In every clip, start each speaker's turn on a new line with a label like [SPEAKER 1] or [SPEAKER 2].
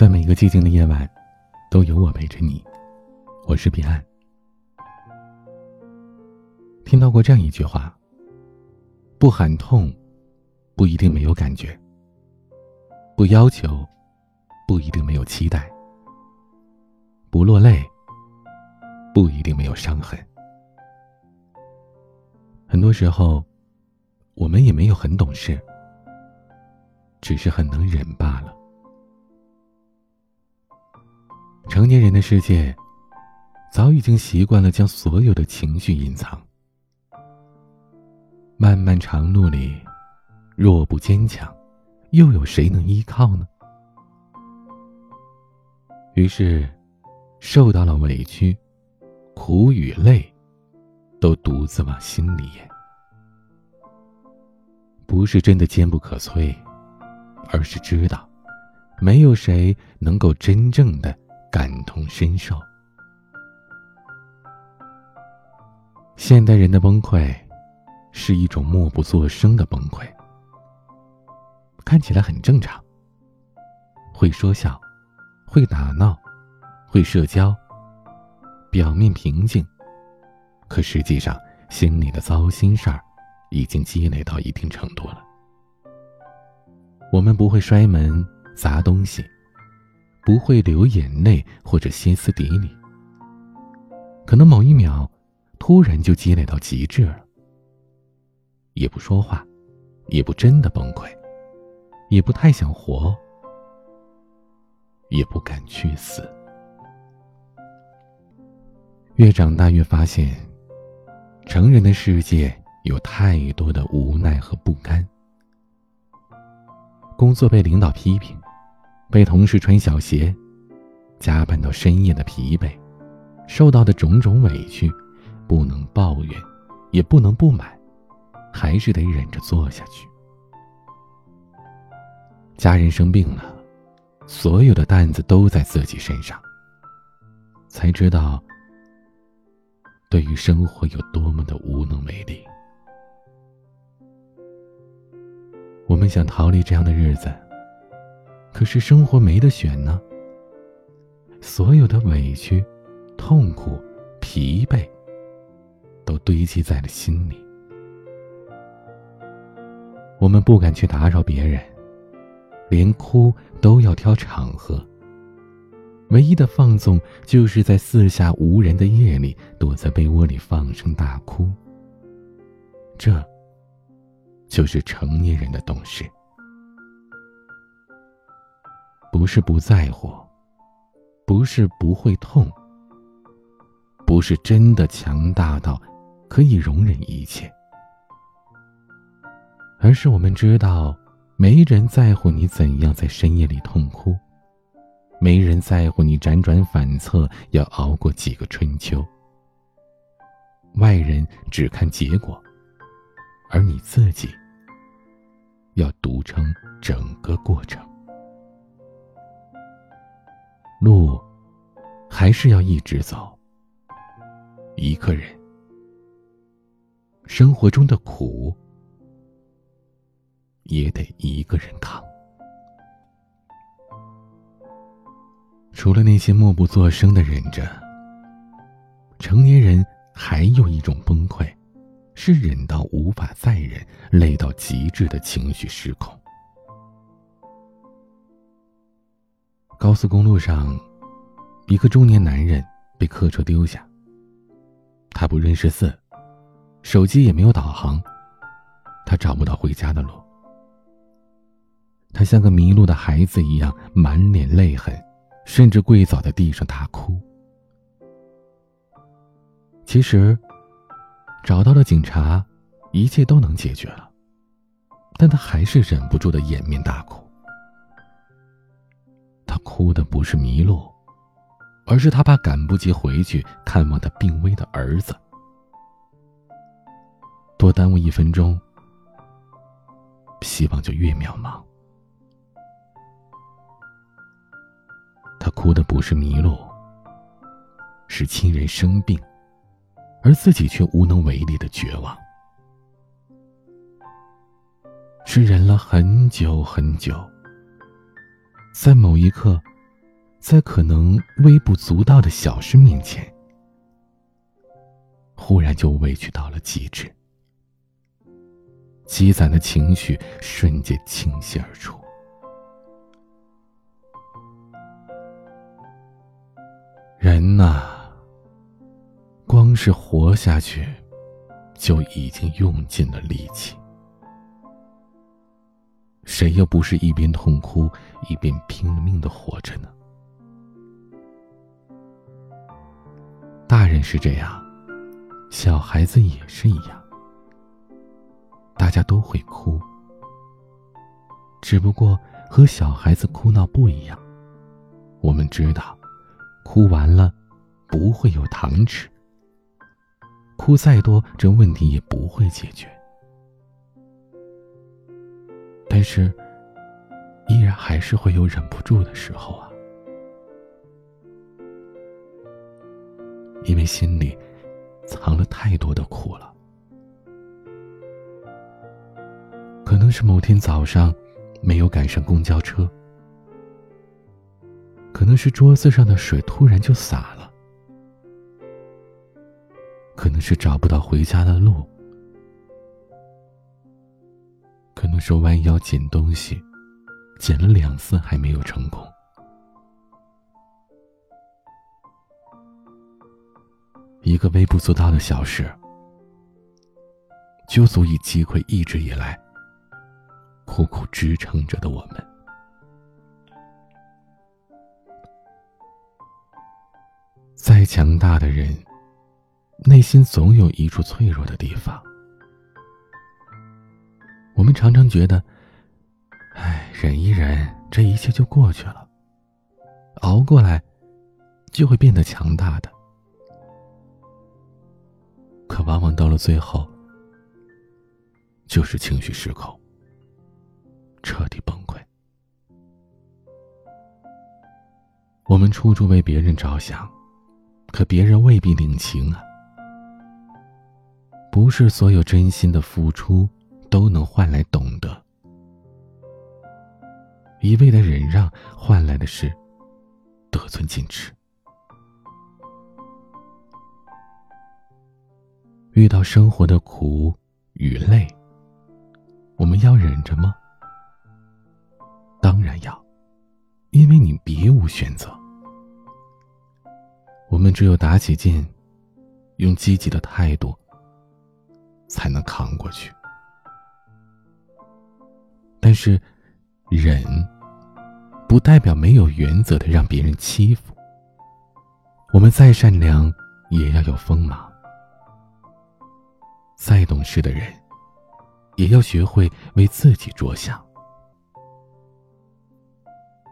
[SPEAKER 1] 在每个寂静的夜晚，都有我陪着你。我是彼岸。听到过这样一句话：不喊痛，不一定没有感觉；不要求，不一定没有期待；不落泪，不一定没有伤痕。很多时候，我们也没有很懂事，只是很能忍罢了。成年人的世界，早已经习惯了将所有的情绪隐藏。漫漫长路里，若不坚强，又有谁能依靠呢？于是，受到了委屈，苦与累，都独自往心里咽。不是真的坚不可摧，而是知道，没有谁能够真正的。感同身受。现代人的崩溃，是一种默不作声的崩溃。看起来很正常，会说笑，会打闹，会社交，表面平静，可实际上心里的糟心事儿，已经积累到一定程度了。我们不会摔门、砸东西。不会流眼泪或者歇斯底里，可能某一秒，突然就积累到极致了。也不说话，也不真的崩溃，也不太想活，也不敢去死。越长大越发现，成人的世界有太多的无奈和不甘。工作被领导批评。被同事穿小鞋，加班到深夜的疲惫，受到的种种委屈，不能抱怨，也不能不满，还是得忍着做下去。家人生病了，所有的担子都在自己身上，才知道，对于生活有多么的无能为力。我们想逃离这样的日子。可是生活没得选呢。所有的委屈、痛苦、疲惫，都堆积在了心里。我们不敢去打扰别人，连哭都要挑场合。唯一的放纵，就是在四下无人的夜里，躲在被窝里放声大哭。这，就是成年人的懂事。不是不在乎，不是不会痛，不是真的强大到可以容忍一切，而是我们知道，没人在乎你怎样在深夜里痛哭，没人在乎你辗转反侧要熬过几个春秋。外人只看结果，而你自己要独撑整个过程。路，还是要一直走。一个人，生活中的苦，也得一个人扛。除了那些默不作声的忍着，成年人还有一种崩溃，是忍到无法再忍，累到极致的情绪失控。高速公路上，一个中年男人被客车丢下。他不认识字，手机也没有导航，他找不到回家的路。他像个迷路的孩子一样，满脸泪痕，甚至跪倒在地上大哭。其实，找到了警察，一切都能解决了，但他还是忍不住的掩面大哭。他哭的不是迷路，而是他怕赶不及回去看望他病危的儿子。多耽误一分钟，希望就越渺茫。他哭的不是迷路，是亲人生病，而自己却无能为力的绝望，是忍了很久很久。在某一刻，在可能微不足道的小事面前，忽然就委屈到了极致，积攒的情绪瞬间倾泻而出。人呐，光是活下去，就已经用尽了力气。谁又不是一边痛哭，一边拼了命的活着呢？大人是这样，小孩子也是一样。大家都会哭，只不过和小孩子哭闹不一样。我们知道，哭完了不会有糖吃，哭再多这问题也不会解决。但是，依然还是会有忍不住的时候啊。因为心里藏了太多的苦了，可能是某天早上没有赶上公交车，可能是桌子上的水突然就洒了，可能是找不到回家的路，可能是弯腰捡东西，捡了两次还没有成功。一个微不足道的小事，就足以击溃一直以来苦苦支撑着的我们。再强大的人，内心总有一处脆弱的地方。我们常常觉得，哎，忍一忍，这一切就过去了，熬过来，就会变得强大的。可往往到了最后，就是情绪失控，彻底崩溃。我们处处为别人着想，可别人未必领情啊。不是所有真心的付出都能换来懂得，一味的忍让换来的是得寸进尺。遇到生活的苦与累，我们要忍着吗？当然要，因为你别无选择。我们只有打起劲，用积极的态度，才能扛过去。但是，忍，不代表没有原则的让别人欺负。我们再善良，也要有锋芒。再懂事的人，也要学会为自己着想。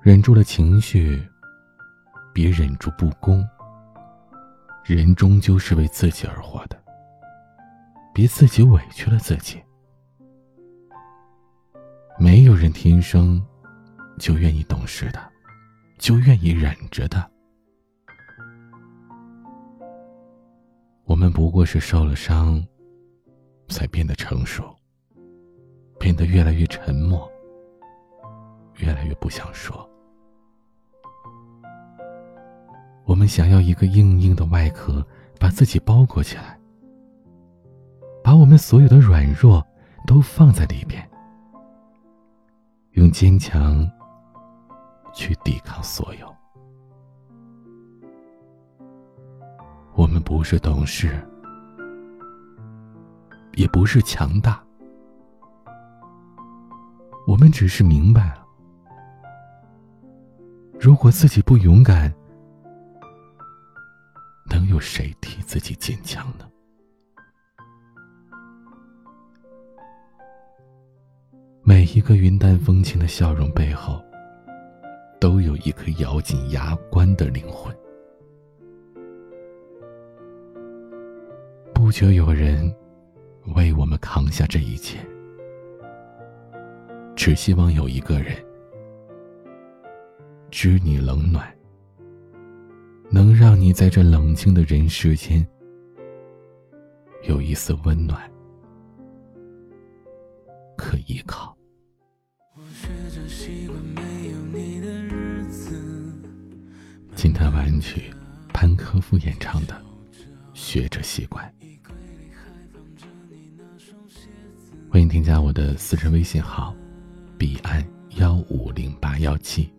[SPEAKER 1] 忍住了情绪，别忍住不公。人终究是为自己而活的，别自己委屈了自己。没有人天生就愿意懂事的，就愿意忍着的。我们不过是受了伤。才变得成熟，变得越来越沉默，越来越不想说。我们想要一个硬硬的外壳，把自己包裹起来，把我们所有的软弱都放在里边，用坚强去抵抗所有。我们不是懂事。也不是强大，我们只是明白了，如果自己不勇敢，能有谁替自己坚强呢？每一个云淡风轻的笑容背后，都有一颗咬紧牙关的灵魂。不久有人。为我们扛下这一切，只希望有一个人知你冷暖，能让你在这冷清的人世间有一丝温暖可依靠。听他玩曲，潘科夫演唱的《学着习惯》。欢迎添加我的私人微信号：彼岸幺五零八幺七。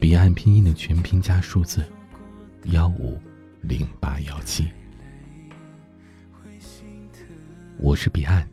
[SPEAKER 1] 彼岸拼音的全拼加数字：幺五零八幺七。我是彼岸。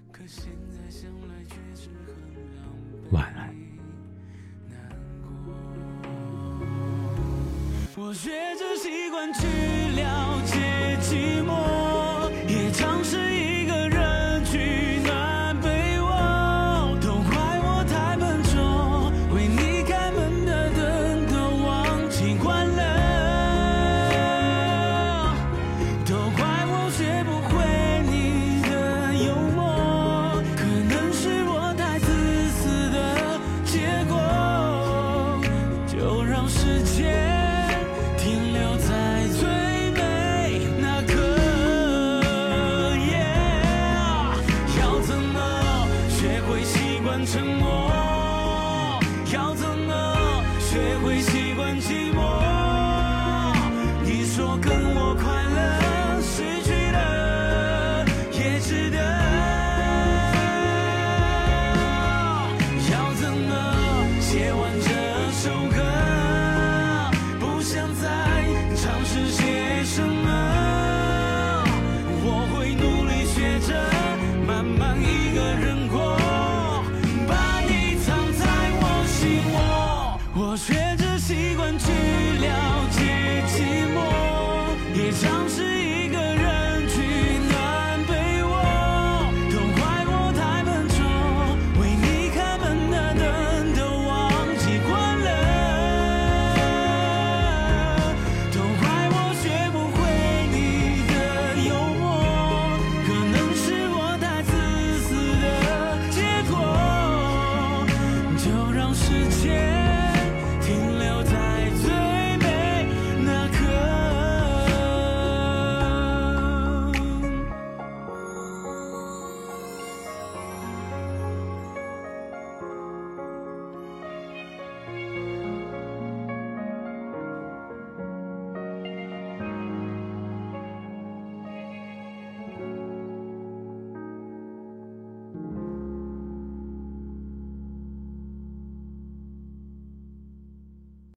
[SPEAKER 2] 会习惯沉默，要怎么学会习惯寂寞？你说更。